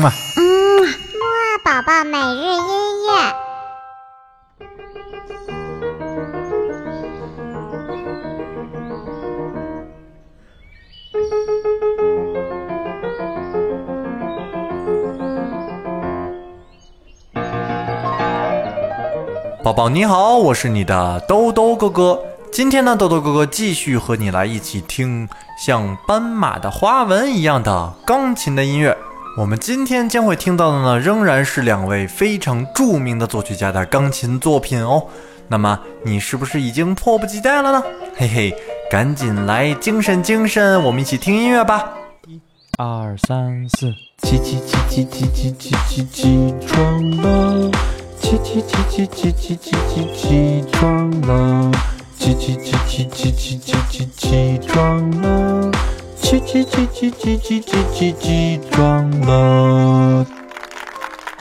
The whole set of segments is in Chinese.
嘛。嗯，木二宝宝每日音乐。宝宝你好，我是你的兜兜哥哥。今天呢，兜兜哥哥继续和你来一起听像斑马的花纹一样的钢琴的音乐。我们今天将会听到的呢，仍然是两位非常著名的作曲家的钢琴作品哦。那么你是不是已经迫不及待了呢？嘿嘿，赶紧来精神精神，我们一起听音乐吧。一、二、三、四，起起起起起起起起起床了，起起起起起起起起起床了，起起起起起起起起起床了。起起起起起起起起起床了。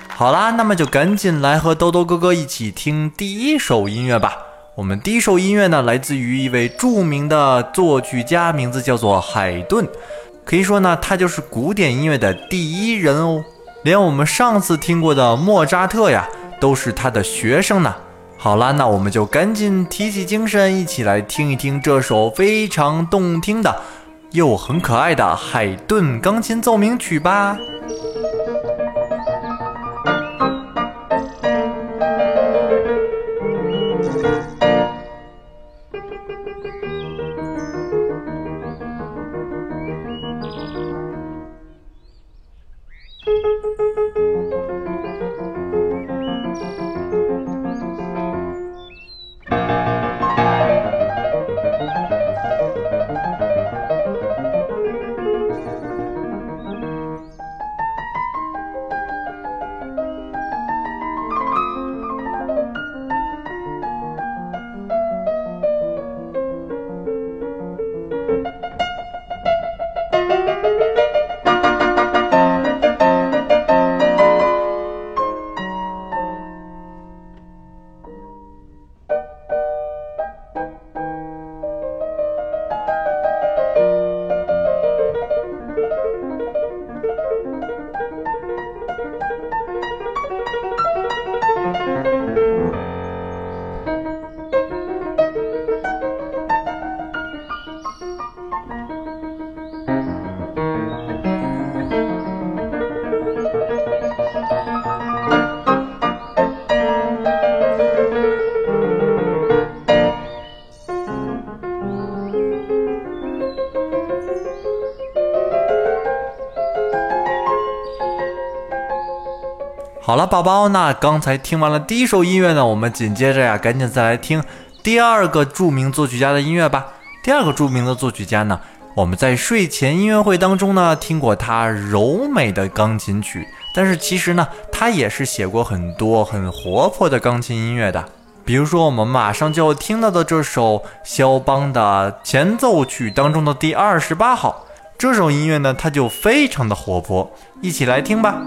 好啦，那么就赶紧来和兜兜哥哥一起听第一首音乐吧。我们第一首音乐呢，来自于一位著名的作曲家，名字叫做海顿。可以说呢，他就是古典音乐的第一人哦。连我们上次听过的莫扎特呀，都是他的学生呢。好啦，那我们就赶紧提起精神，一起来听一听这首非常动听的。又很可爱的海顿钢琴奏鸣曲吧。好了，宝宝，那刚才听完了第一首音乐呢，我们紧接着呀，赶紧再来听第二个著名作曲家的音乐吧。第二个著名的作曲家呢，我们在睡前音乐会当中呢听过他柔美的钢琴曲，但是其实呢，他也是写过很多很活泼的钢琴音乐的。比如说，我们马上就要听到的这首肖邦的前奏曲当中的第二十八号，这首音乐呢，它就非常的活泼，一起来听吧。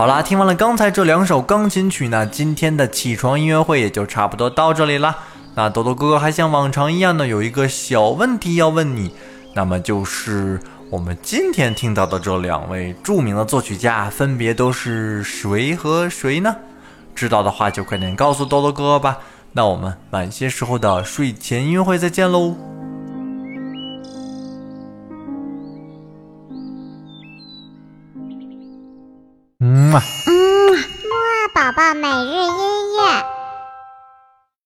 好啦，听完了刚才这两首钢琴曲呢，今天的起床音乐会也就差不多到这里啦。那豆豆哥哥还像往常一样呢，有一个小问题要问你，那么就是我们今天听到的这两位著名的作曲家，分别都是谁和谁呢？知道的话就快点告诉豆豆哥哥吧。那我们晚些时候的睡前音乐会再见喽。嗯嘛。嗯，木啊宝宝每日音乐。